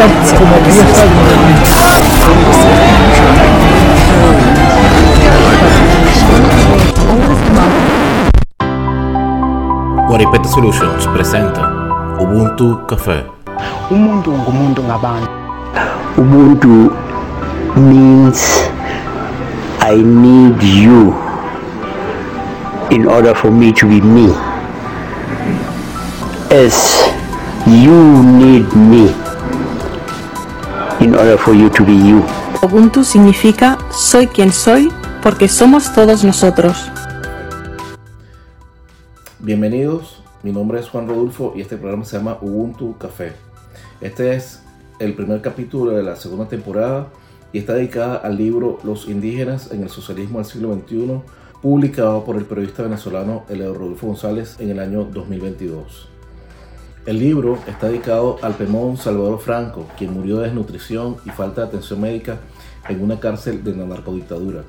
Podcast como Guaripete Solutions presenta Ubuntu Café. umuntu ngumuntu ngabantu. Ubuntu means i need you in order for me to be me. As you need me in order for you to be you Ubuntu significa soy quien soy porque somos todos nosotros. Bienvenidos, mi nombre es Juan Rodolfo y este programa se llama Ubuntu Café. Este es el primer capítulo de la segunda temporada y está dedicada al libro Los indígenas en el socialismo del siglo XXI, publicado por el periodista venezolano Eleo Rodolfo González en el año 2022. El libro está dedicado al Pemón Salvador Franco, quien murió de desnutrición y falta de atención médica en una cárcel de la narcodictadura.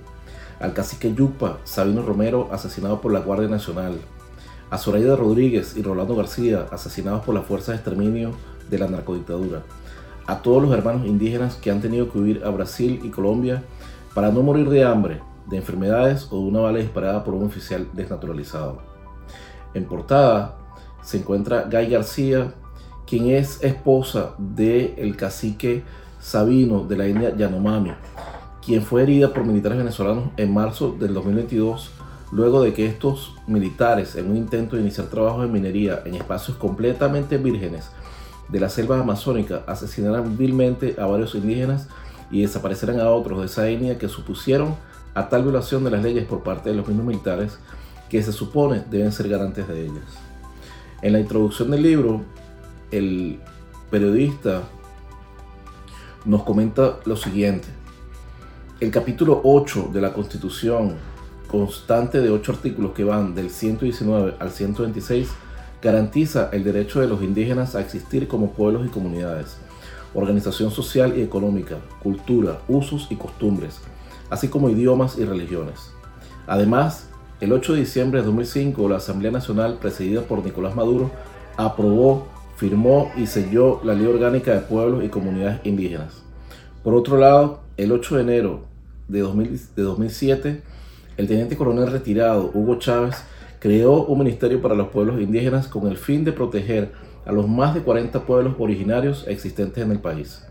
Al cacique Yupa Sabino Romero, asesinado por la Guardia Nacional. A Zoraida Rodríguez y Rolando García, asesinados por las fuerzas de exterminio de la narcodictadura. A todos los hermanos indígenas que han tenido que huir a Brasil y Colombia para no morir de hambre, de enfermedades o de una bala disparada por un oficial desnaturalizado. En portada se encuentra Guy García, quien es esposa del cacique Sabino de la India Yanomami, quien fue herida por militares venezolanos en marzo del 2022, luego de que estos militares, en un intento de iniciar trabajos de minería en espacios completamente vírgenes de la selva amazónica, asesinaran vilmente a varios indígenas y desaparecieran a otros de esa etnia que supusieron a tal violación de las leyes por parte de los mismos militares que se supone deben ser garantes de ellas. En la introducción del libro, el periodista nos comenta lo siguiente. El capítulo 8 de la Constitución, constante de 8 artículos que van del 119 al 126, garantiza el derecho de los indígenas a existir como pueblos y comunidades, organización social y económica, cultura, usos y costumbres, así como idiomas y religiones. Además, el 8 de diciembre de 2005, la Asamblea Nacional, presidida por Nicolás Maduro, aprobó, firmó y selló la Ley Orgánica de Pueblos y Comunidades Indígenas. Por otro lado, el 8 de enero de, 2000 de 2007, el teniente coronel retirado Hugo Chávez creó un ministerio para los pueblos indígenas con el fin de proteger a los más de 40 pueblos originarios existentes en el país.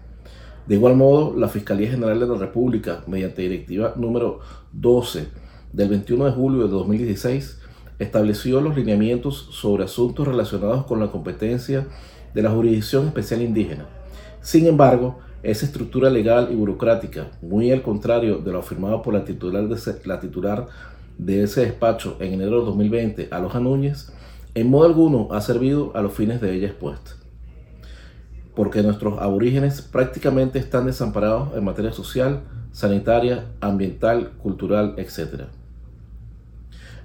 De igual modo, la Fiscalía General de la República, mediante directiva número 12 del 21 de julio de 2016, estableció los lineamientos sobre asuntos relacionados con la competencia de la Jurisdicción Especial Indígena. Sin embargo, esa estructura legal y burocrática, muy al contrario de lo afirmado por la titular de, ese, despacho en enero de 2020, Aloja Núñez, en modo alguno ha servido a los fines de ella expuesta. Porque nuestros aborígenes prácticamente están desamparados en materia social, sanitaria, ambiental, cultural, etc.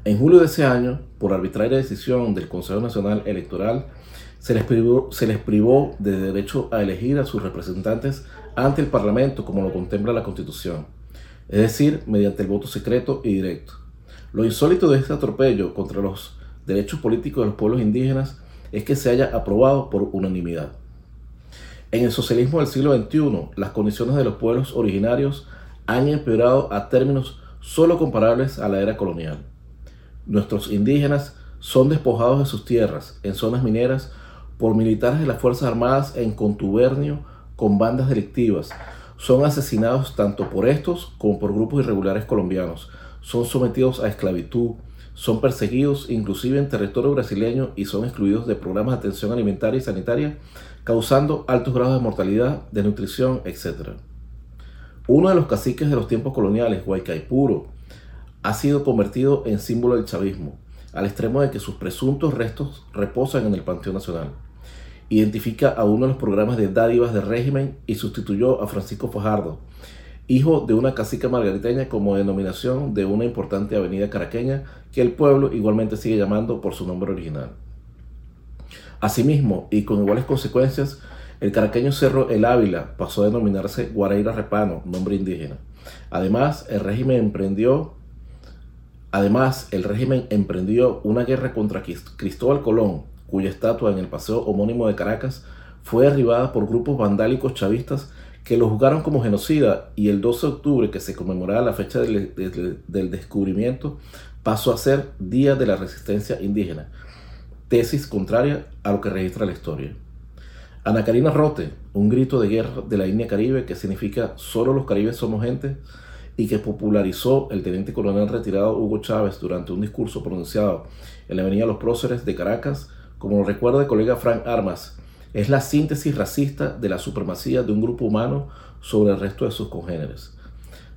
En julio de ese año, por arbitraria decisión del Consejo Nacional Electoral, se les, privó, se les privó de derecho a elegir a sus representantes ante el Parlamento como lo contempla la Constitución, es decir, mediante el voto secreto y directo. Lo insólito de este atropello contra los derechos políticos de los pueblos indígenas es que se haya aprobado por unanimidad. En el socialismo del siglo XXI, las condiciones de los pueblos originarios han empeorado a términos solo comparables a la era colonial. Nuestros indígenas son despojados de sus tierras en zonas mineras por militares de las Fuerzas Armadas en contubernio con bandas delictivas. Son asesinados tanto por estos como por grupos irregulares colombianos. Son sometidos a esclavitud, son perseguidos inclusive en territorio brasileño y son excluidos de programas de atención alimentaria y sanitaria, causando altos grados de mortalidad, desnutrición, etc. Uno de los caciques de los tiempos coloniales, Huaycaipuro, ha sido convertido en símbolo del chavismo, al extremo de que sus presuntos restos reposan en el Panteón Nacional. Identifica a uno de los programas de dádivas del régimen y sustituyó a Francisco Fajardo, hijo de una cacica margariteña como denominación de una importante avenida caraqueña que el pueblo igualmente sigue llamando por su nombre original. Asimismo, y con iguales consecuencias, el caraqueño cerro El Ávila pasó a denominarse Guaraira Repano, nombre indígena. Además, el régimen emprendió Además, el régimen emprendió una guerra contra Cristóbal Colón, cuya estatua en el paseo homónimo de Caracas fue derribada por grupos vandálicos chavistas que lo juzgaron como genocida y el 12 de octubre, que se conmemoraba la fecha del, del descubrimiento, pasó a ser Día de la Resistencia Indígena, tesis contraria a lo que registra la historia. Ana Karina Rote, un grito de guerra de la India Caribe que significa solo los caribes somos gente y que popularizó el teniente coronel retirado Hugo Chávez durante un discurso pronunciado en la Avenida Los Próceres de Caracas, como lo recuerda el colega Frank Armas, es la síntesis racista de la supremacía de un grupo humano sobre el resto de sus congéneres.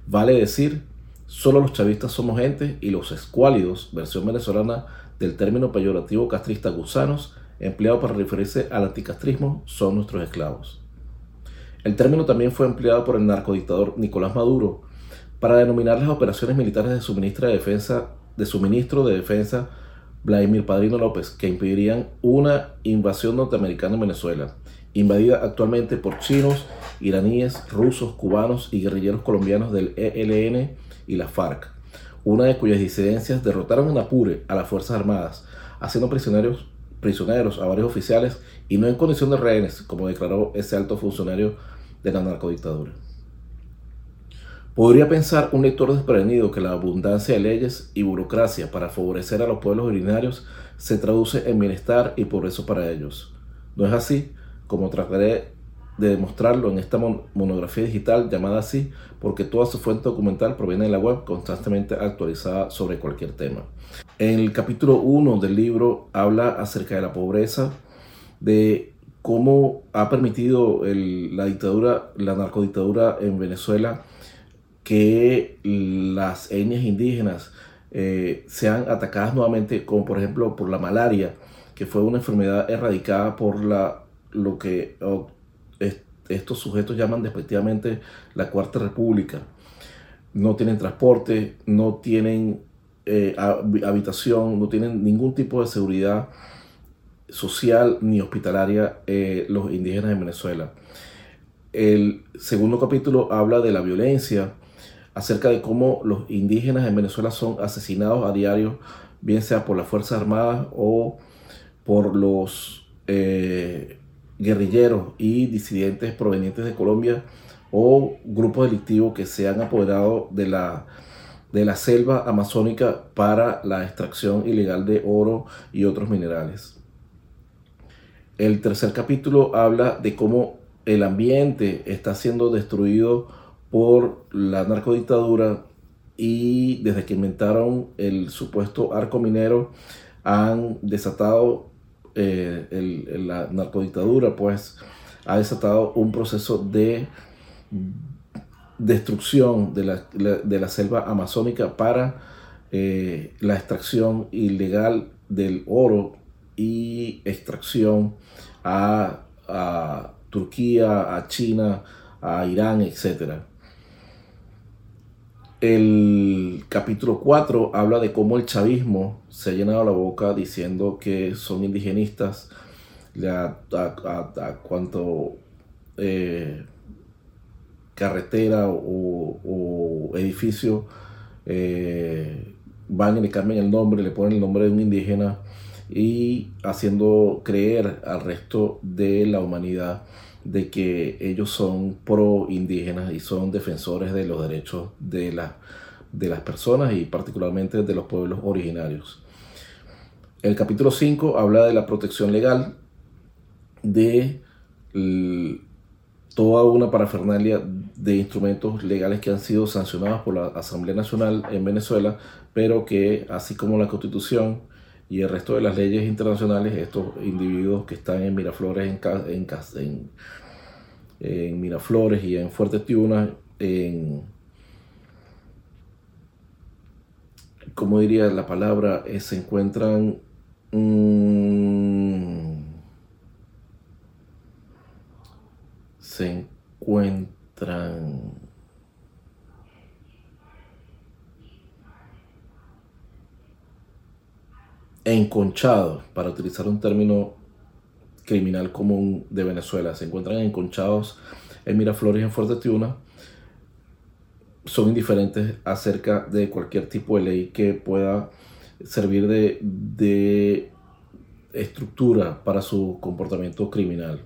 Vale decir, solo los chavistas somos gente y los escuálidos, versión venezolana del término peyorativo castrista gusanos, empleado para referirse al anticastrismo, son nuestros esclavos. El término también fue empleado por el narcodictador Nicolás Maduro para denominar las operaciones militares de su, de, defensa, de su ministro de Defensa, Vladimir Padrino López, que impedirían una invasión norteamericana en Venezuela, invadida actualmente por chinos, iraníes, rusos, cubanos y guerrilleros colombianos del ELN y la FARC, una de cuyas disidencias derrotaron en Apure a las Fuerzas Armadas, haciendo prisioneros prisioneros a varios oficiales y no en condición de rehenes, como declaró ese alto funcionario de la narcodictadura. Podría pensar un lector desprevenido que la abundancia de leyes y burocracia para favorecer a los pueblos originarios se traduce en bienestar y progreso para ellos. No es así, como trataré de demostrarlo en esta monografía digital llamada así, porque toda su fuente documental proviene de la web constantemente actualizada sobre cualquier tema. En el capítulo 1 del libro habla acerca de la pobreza, de cómo ha permitido la dictadura, la narcodictadura en Venezuela, que las etnias indígenas eh, sean atacadas nuevamente, como por ejemplo por la malaria, que fue una enfermedad erradicada por la, lo que estos sujetos llaman despectivamente la Cuarta República. No tienen transporte, no tienen eh, habitación, no tienen ningún tipo de seguridad social ni hospitalaria eh, los indígenas en Venezuela. El segundo capítulo habla de la violencia, acerca de cómo los indígenas en Venezuela son asesinados a diario, bien sea por las Fuerzas Armadas o por los eh, guerrilleros y disidentes provenientes de Colombia o grupos delictivos que se han apoderado de la, de la selva amazónica para la extracción ilegal de oro y otros minerales. El tercer capítulo habla de cómo el ambiente está siendo destruido por la narcodictadura y desde que inventaron el supuesto arco minero han desatado eh, la narcodictadura pues ha desatado un proceso de destrucción de la, selva amazónica para eh, la extracción ilegal del oro y extracción a, a Turquía, a China, a Irán, etc. El capítulo 4 habla de cómo el chavismo se ha llenado la boca diciendo que son indigenistas. A, a, cuanto eh, carretera o, edificio eh, van y le cambian el nombre, le ponen el nombre de un indígena y haciendo creer al resto de la humanidad de que ellos son pro indígenas y son defensores de los derechos de, de las personas y particularmente de los pueblos originarios. El capítulo 5 habla de la protección legal de toda una parafernalia de instrumentos legales que han sido sancionados por la Asamblea Nacional en Venezuela, pero que así como la Constitución y el resto de las leyes internacionales, estos individuos que están en Miraflores, en, en, en Miraflores y en Fuerte Tiuna, en, ¿cómo diría la palabra? Eh, se encuentran mm, se encuentran enconchados, para utilizar un término criminal común de Venezuela. Se encuentran enconchados en Miraflores y en Fuerte Tiuna. Son indiferentes acerca de cualquier tipo de ley que pueda servir de, estructura para su comportamiento criminal.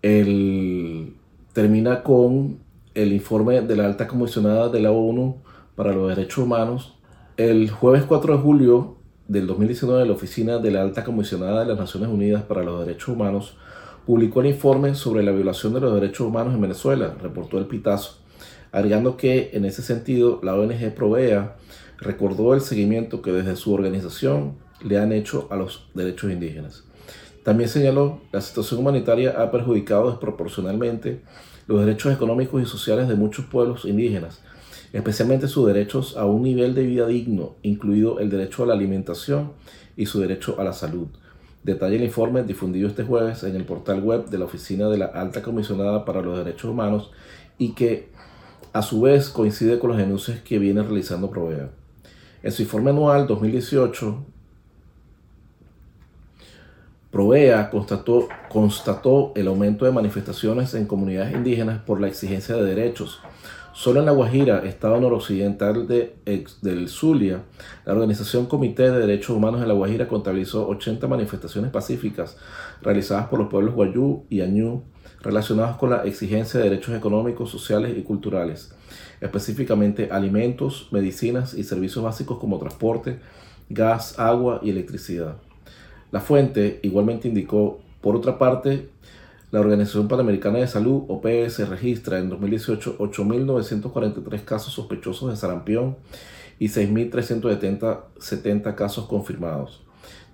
el, termina con el informe de la alta comisionada de la ONU para los Derechos Humanos. El jueves 4 de julio del 2019, la Oficina de la Alta Comisionada de las Naciones Unidas para los Derechos Humanos publicó el informe sobre la violación de los derechos humanos en Venezuela, reportó el Pitazo, agregando que en ese sentido la ONG Provea recordó el seguimiento que desde su organización le han hecho a los derechos indígenas. También señaló la situación humanitaria ha perjudicado desproporcionalmente los derechos económicos y sociales de muchos pueblos indígenas, especialmente sus derechos a un nivel de vida digno, incluido el derecho a la alimentación y su derecho a la salud. Detalla el informe difundido este jueves en el portal web de la Oficina de la Alta Comisionada para los Derechos Humanos y que a su vez coincide con las denuncias que viene realizando Provea. En su informe anual 2018, Provea constató, constató el aumento de manifestaciones en comunidades indígenas por la exigencia de derechos, Solo en La Guajira, estado noroccidental de, del Zulia, la organización Comité de Derechos Humanos de La Guajira contabilizó 80 manifestaciones pacíficas realizadas por los pueblos Guayú y Añú relacionadas con la exigencia de derechos económicos, sociales y culturales, específicamente alimentos, medicinas y servicios básicos como transporte, gas, agua y electricidad. La fuente igualmente indicó, por otra parte, la Organización Panamericana de Salud, OPS, registra en 2018 8.943 casos sospechosos de sarampión y 6.370 casos confirmados.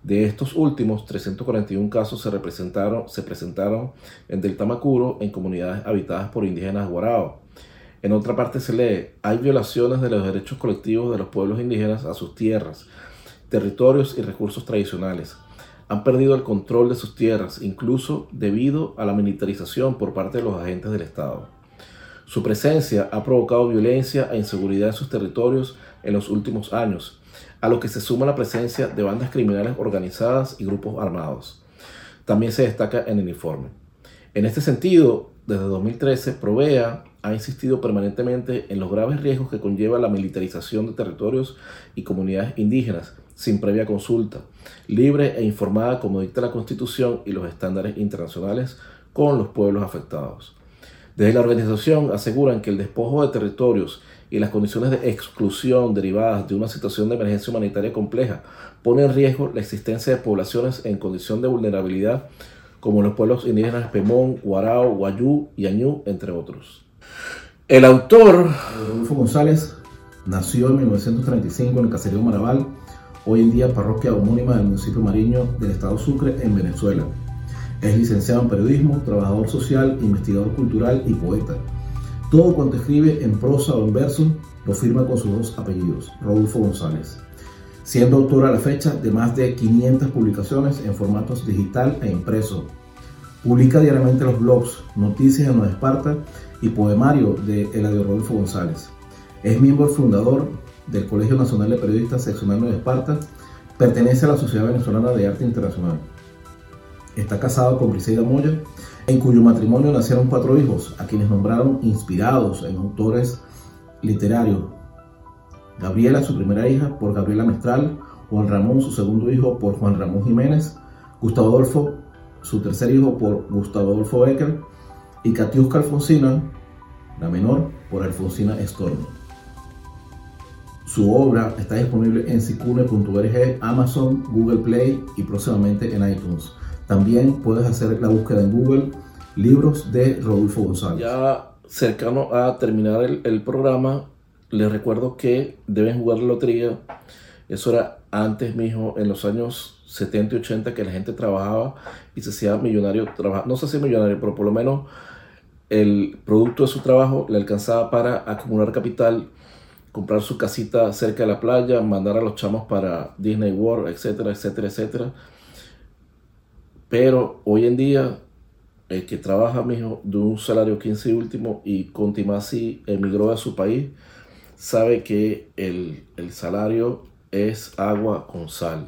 De estos últimos, 341 casos se, presentaron en Delta Macuro, en comunidades habitadas por indígenas guarao. En otra parte se lee, hay violaciones de los derechos colectivos de los pueblos indígenas a sus tierras, territorios y recursos tradicionales han perdido el control de sus tierras, incluso debido a la militarización por parte de los agentes del Estado. Su presencia ha provocado violencia e inseguridad en sus territorios en los últimos años, a lo que se suma la presencia de bandas criminales organizadas y grupos armados. También se destaca en el informe. En este sentido, desde 2013, Provea ha insistido permanentemente en los graves riesgos que conlleva la militarización de territorios y comunidades indígenas sin previa consulta, libre e informada como dicta la Constitución y los estándares internacionales con los pueblos afectados. Desde la organización aseguran que el despojo de territorios y las condiciones de exclusión derivadas de una situación de emergencia humanitaria compleja ponen en riesgo la existencia de poblaciones en condición de vulnerabilidad como los pueblos indígenas Pemón, Guarao, Guayú y Añú, entre otros. El autor, Rodolfo González, nació en 1935 en el caserío Maraval hoy en día parroquia homónima del municipio Mariño del estado Sucre en Venezuela. Es licenciado en periodismo, trabajador social, investigador cultural y poeta. Todo cuanto escribe en prosa o en verso lo firma con sus dos apellidos, Rodolfo González, siendo autor a la fecha de más de 500 publicaciones en formatos digital e impreso. Publica diariamente los blogs Noticias de Nueva Esparta y Poemario de Eladio Rodolfo González. Es miembro fundador del Colegio Nacional de Periodistas Seccional de Esparta, pertenece a la Sociedad Venezolana de Arte Internacional. Está casado con Briseida Moya, en cuyo matrimonio nacieron cuatro hijos, a quienes nombraron inspirados en autores literarios. Gabriela, su primera hija, por Gabriela Mestral, Juan Ramón, su segundo hijo, por Juan Ramón Jiménez, Gustavo Adolfo, su tercer hijo, por Gustavo Adolfo Becker, y Katiuska Alfonsina, la menor, por Alfonsina Estorno. Su obra está disponible en sicune.org, Amazon, Google Play y próximamente en iTunes. También puedes hacer la búsqueda en Google libros de Rodolfo González. Ya cercano a terminar el, programa, les recuerdo que deben jugar la lotería. Eso era antes, mijo, en los años 70 y 80 que la gente trabajaba y se hacía millonario. no se hacía millonario, pero por lo menos el producto de su trabajo le alcanzaba para acumular capital comprar su casita cerca de la playa, mandar a los chamos para Disney World, etcétera, etcétera, etcétera. Pero hoy en día, el que trabaja mijo, de un salario 15 y último y Contimasi emigró a su país, sabe que el, el salario es agua con sal.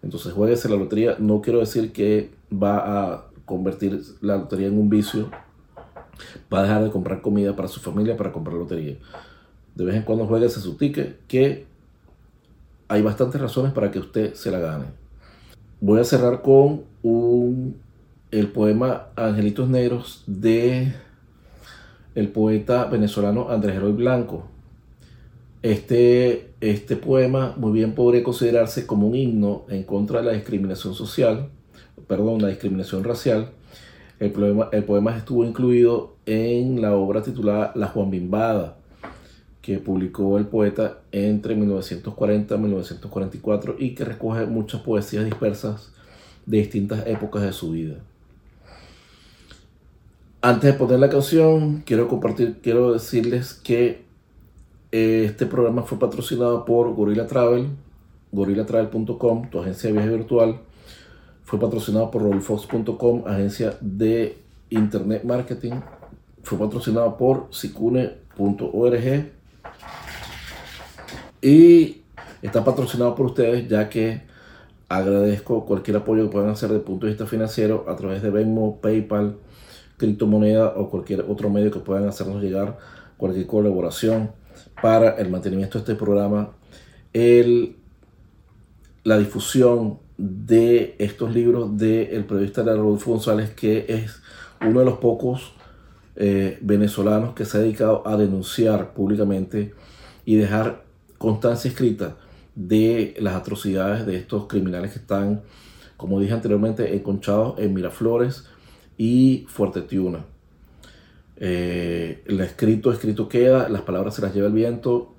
Entonces jueguese la lotería. No quiero decir que va a convertir la lotería en un vicio. Va a dejar de comprar comida para su familia para comprar lotería de vez en cuando juegue ese su ticket, que hay bastantes razones para que usted se la gane. Voy a cerrar con el poema Angelitos Negros de el poeta venezolano Andrés Heroy Blanco. Este, este poema muy bien podría considerarse como un himno en contra de la discriminación social, perdón, la discriminación racial. El poema, el poema estuvo incluido en la obra titulada La Juan Bimbada, que publicó el poeta entre 1940 y 1944 y que recoge muchas poesías dispersas de distintas épocas de su vida. Antes de poner la canción, quiero compartir, quiero decirles que eh, este programa fue patrocinado por Gorilla Travel, gorillatravel.com, tu agencia de viaje virtual. Fue patrocinado por rollfox.com, agencia de internet marketing. Fue patrocinado por sicune.org. Y está patrocinado por ustedes ya que agradezco cualquier apoyo que puedan hacer desde el punto de vista financiero a través de Venmo, PayPal, criptomoneda o cualquier otro medio que puedan hacernos llegar cualquier colaboración para el mantenimiento de este programa, el, la difusión de estos libros del de periodista Rodolfo González, que es uno de los pocos eh, venezolanos que se ha dedicado a denunciar públicamente y dejar constancia escrita de las atrocidades de estos criminales que están, como dije anteriormente, enconchados en Miraflores y Fuerte Tiuna. Eh, el escrito, escrito queda, las palabras se las lleva el viento.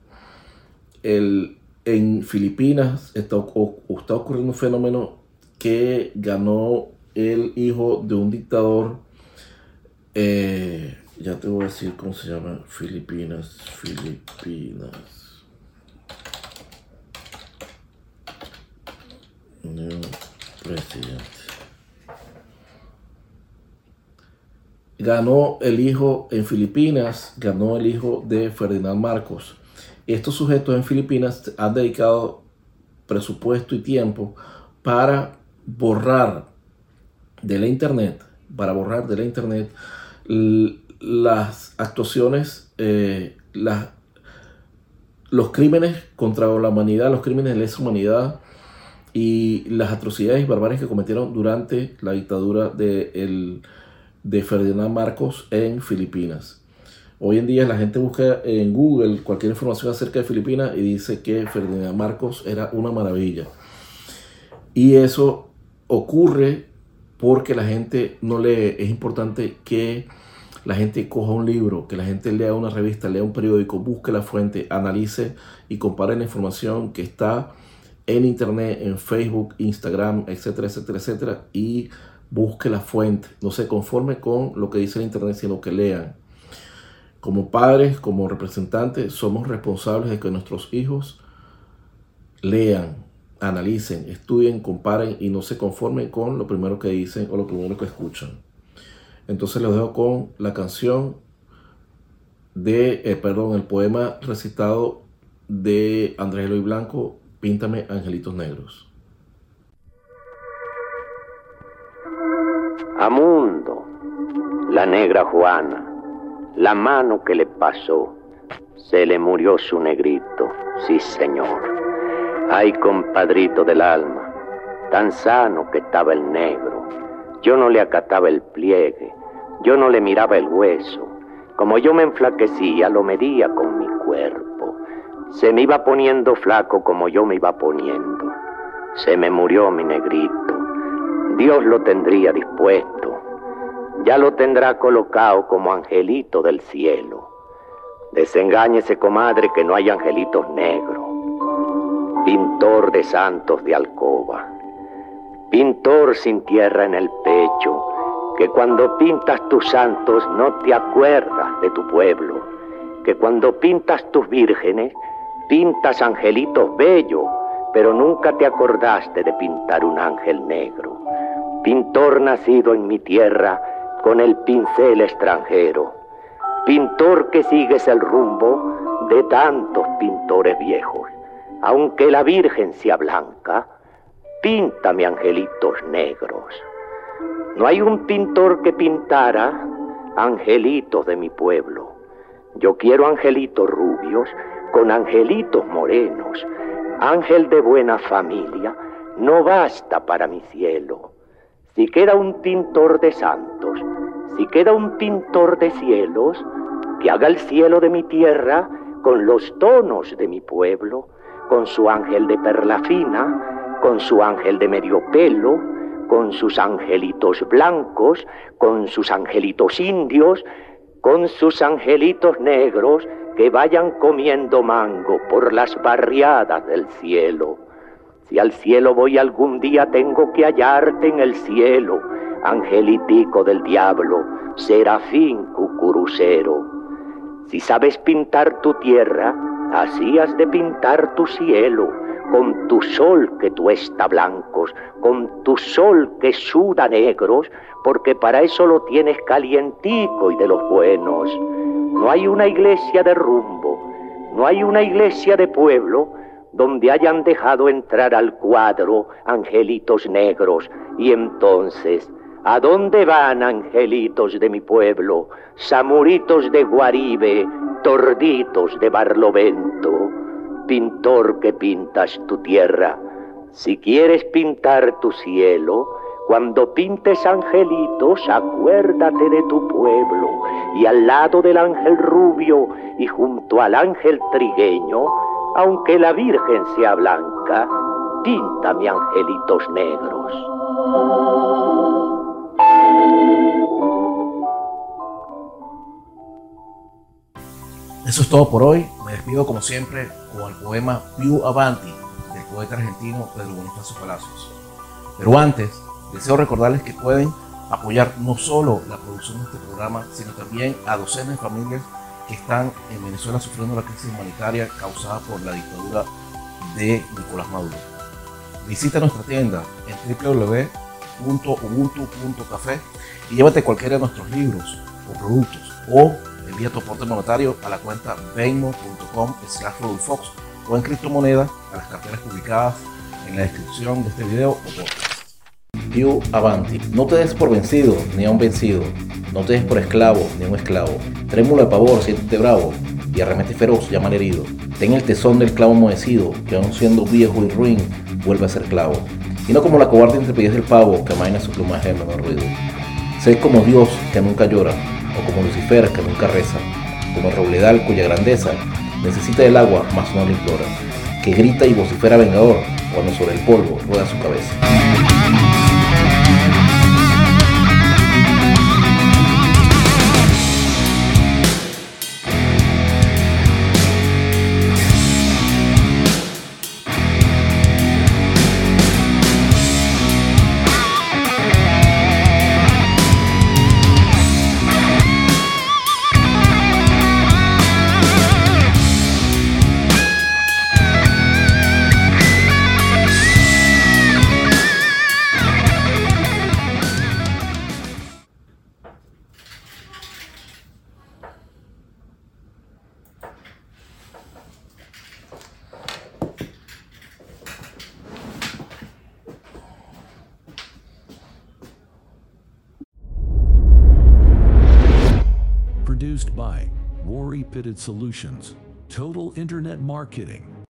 El, en Filipinas está, ocurriendo un fenómeno que ganó el hijo de un dictador. Eh, ya te voy a decir cómo se llama. Filipinas, Filipinas. Presidente. ganó el hijo en Filipinas, ganó el hijo de Ferdinand Marcos. Estos sujetos en Filipinas han dedicado presupuesto y tiempo para borrar de la internet, para borrar de la internet las actuaciones, eh, los crímenes contra la humanidad, los crímenes de lesa humanidad y las atrocidades y barbaries que cometieron durante la dictadura de de Ferdinand Marcos en Filipinas. Hoy en día la gente busca en Google cualquier información acerca de Filipinas y dice que Ferdinand Marcos era una maravilla. Y eso ocurre porque la gente no lee. Es importante que la gente coja un libro, que la gente lea una revista, lea un periódico, busque la fuente, analice y compare la información que está en internet, en Facebook, Instagram, etcétera, etcétera, etcétera. Y busque la fuente, no se conforme con lo que dice el Internet, sino que lean. Como padres, como representantes, somos responsables de que nuestros hijos lean, analicen, estudien, comparen y no se conformen con lo primero que dicen o lo primero que escuchan. Entonces les dejo con la canción de, eh, perdón, el poema recitado de Andrés Eloy Blanco, Píntame Angelitos Negros. Amundo, la negra Juana, la mano que le pasó, se le murió su negrito, sí señor. Ay, compadrito del alma, tan sano que estaba el negro. Yo no le acataba el pliegue, yo no le miraba el hueso. Como yo me enflaquecía, lo medía con mi cuerpo. Se me iba poniendo flaco como yo me iba poniendo. Se me murió mi negrito. Dios lo tendría dispuesto, ya lo tendrá colocado como angelito del cielo. Desengáñese, comadre, que no hay angelitos negros. Pintor de santos de alcoba, pintor sin tierra en el pecho, que cuando pintas tus santos no te acuerdas de tu pueblo, que cuando pintas tus vírgenes, pintas angelitos bellos, pero nunca te acordaste de pintar un ángel negro pintor nacido en mi tierra con el pincel extranjero, pintor que sigues el rumbo de tantos pintores viejos. Aunque la Virgen sea blanca, píntame angelitos negros. No hay un pintor que pintara angelitos de mi pueblo. Yo quiero angelitos rubios con angelitos morenos. Ángel de buena familia no basta para mi cielo Si queda un pintor de santos, si queda un pintor de cielos, que haga el cielo de mi tierra con los tonos de mi pueblo, con su ángel de perla fina, con su ángel de medio pelo, con sus angelitos blancos, con sus angelitos indios, con sus angelitos negros que vayan comiendo mango por las barriadas del cielo. Si al cielo voy algún día tengo que hallarte en el cielo, angelitico del diablo, serafín cucurucero. Si sabes pintar tu tierra, así has de pintar tu cielo, con tu sol que tuesta blancos, con tu sol que suda negros, porque para eso lo tienes calientico y de los buenos. No hay una iglesia de rumbo, no hay una iglesia de pueblo donde hayan dejado entrar al cuadro angelitos negros. Y entonces ¿A dónde van angelitos de mi pueblo, samuritos de Guaribe, torditos de Barlovento? Pintor que pintas tu tierra, si quieres pintar tu cielo, cuando pintes angelitos, acuérdate de tu pueblo, y al lado del ángel rubio y junto al ángel trigueño, aunque la Virgen sea blanca, píntame angelitos negros. Eso es todo por hoy. Me despido como siempre con el poema Più Avanti del poeta argentino Pedro Bonifacio Palacios. Pero antes, deseo recordarles que pueden apoyar no solo la producción de este programa, sino también a docenas de familias que están en Venezuela sufriendo la crisis humanitaria causada por la dictadura de Nicolás Maduro. Visita nuestra tienda en www.ubuntu.café y llévate cualquiera de nuestros libros o productos o envía tu aporte monetario a la cuenta venmo.com slash o en criptomonedas a las carteras publicadas en la descripción de este video o podcast. Avanti. No te des por vencido ni a un vencido. No te des por esclavo ni a un esclavo. Trémulo de pavor, siéntete bravo. Y arremete feroz, llama herido. Ten el tesón del clavo moecido, que aun siendo viejo y ruin, vuelve a ser clavo. Y no como la cobarde entre pies del pavo, que amaina su plumaje de menor ruido. Sé como Dios, que nunca llora, o como Lucifer, que nunca reza, como Robledal, cuya grandeza necesita del agua, mas no lo implora, que grita y vocifera vengador cuando sobre el polvo rueda su cabeza. Solutions, Total Internet Marketing.